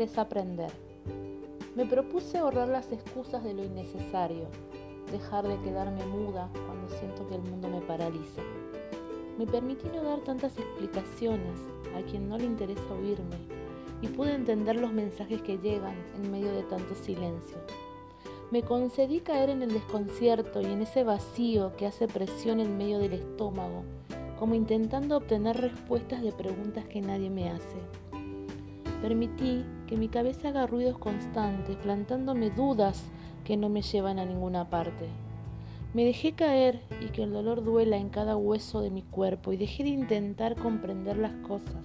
desaprender. Me propuse ahorrar las excusas de lo innecesario, dejar de quedarme muda cuando siento que el mundo me paraliza. Me permití no dar tantas explicaciones a quien no le interesa oírme y pude entender los mensajes que llegan en medio de tanto silencio. Me concedí caer en el desconcierto y en ese vacío que hace presión en medio del estómago, como intentando obtener respuestas de preguntas que nadie me hace. Permití que mi cabeza haga ruidos constantes, plantándome dudas que no me llevan a ninguna parte. Me dejé caer y que el dolor duela en cada hueso de mi cuerpo y dejé de intentar comprender las cosas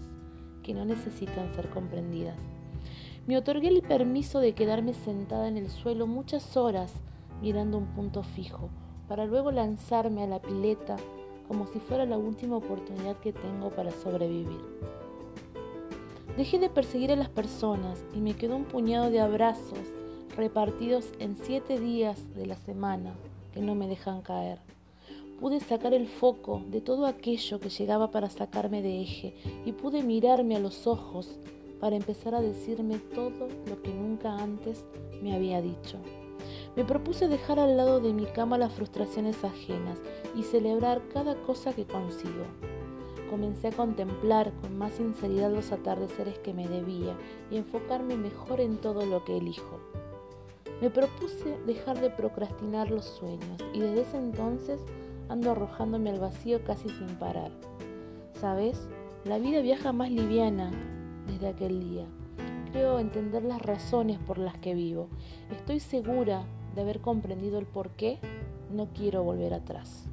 que no necesitan ser comprendidas. Me otorgué el permiso de quedarme sentada en el suelo muchas horas mirando un punto fijo, para luego lanzarme a la pileta como si fuera la última oportunidad que tengo para sobrevivir. Dejé de perseguir a las personas y me quedó un puñado de abrazos repartidos en siete días de la semana que no me dejan caer. Pude sacar el foco de todo aquello que llegaba para sacarme de eje y pude mirarme a los ojos para empezar a decirme todo lo que nunca antes me había dicho. Me propuse dejar al lado de mi cama las frustraciones ajenas y celebrar cada cosa que consigo comencé a contemplar con más sinceridad los atardeceres que me debía y enfocarme mejor en todo lo que elijo. Me propuse dejar de procrastinar los sueños y desde ese entonces ando arrojándome al vacío casi sin parar. ¿Sabes? La vida viaja más liviana desde aquel día. Creo entender las razones por las que vivo. Estoy segura de haber comprendido el por qué no quiero volver atrás.